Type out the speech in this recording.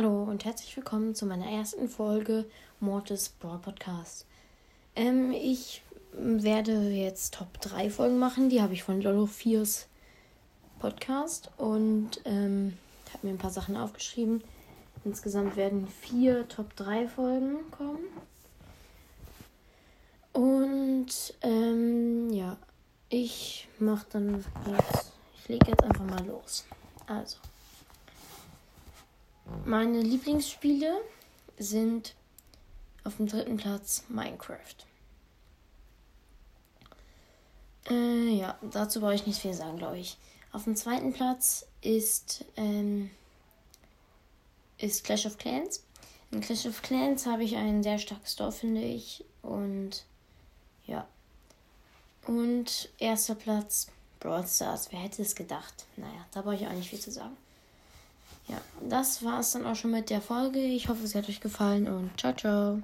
Hallo und herzlich willkommen zu meiner ersten Folge Mortis Brawl Podcast. Ähm, ich werde jetzt Top 3 Folgen machen. Die habe ich von Lolo 4s Podcast und ähm, habe mir ein paar Sachen aufgeschrieben. Insgesamt werden vier Top 3 Folgen kommen. Und ähm, ja, ich mache dann ich lege jetzt einfach mal los. Also. Meine Lieblingsspiele sind auf dem dritten Platz Minecraft. Äh, ja, dazu brauche ich nicht viel sagen, glaube ich. Auf dem zweiten Platz ist, ähm, ist Clash of Clans. In Clash of Clans habe ich ein sehr starkes Store, finde ich. Und ja. Und erster Platz Brawl Stars. Wer hätte es gedacht? Naja, da brauche ich auch nicht viel zu sagen. Ja, das war es dann auch schon mit der Folge. Ich hoffe, es hat euch gefallen und ciao, ciao.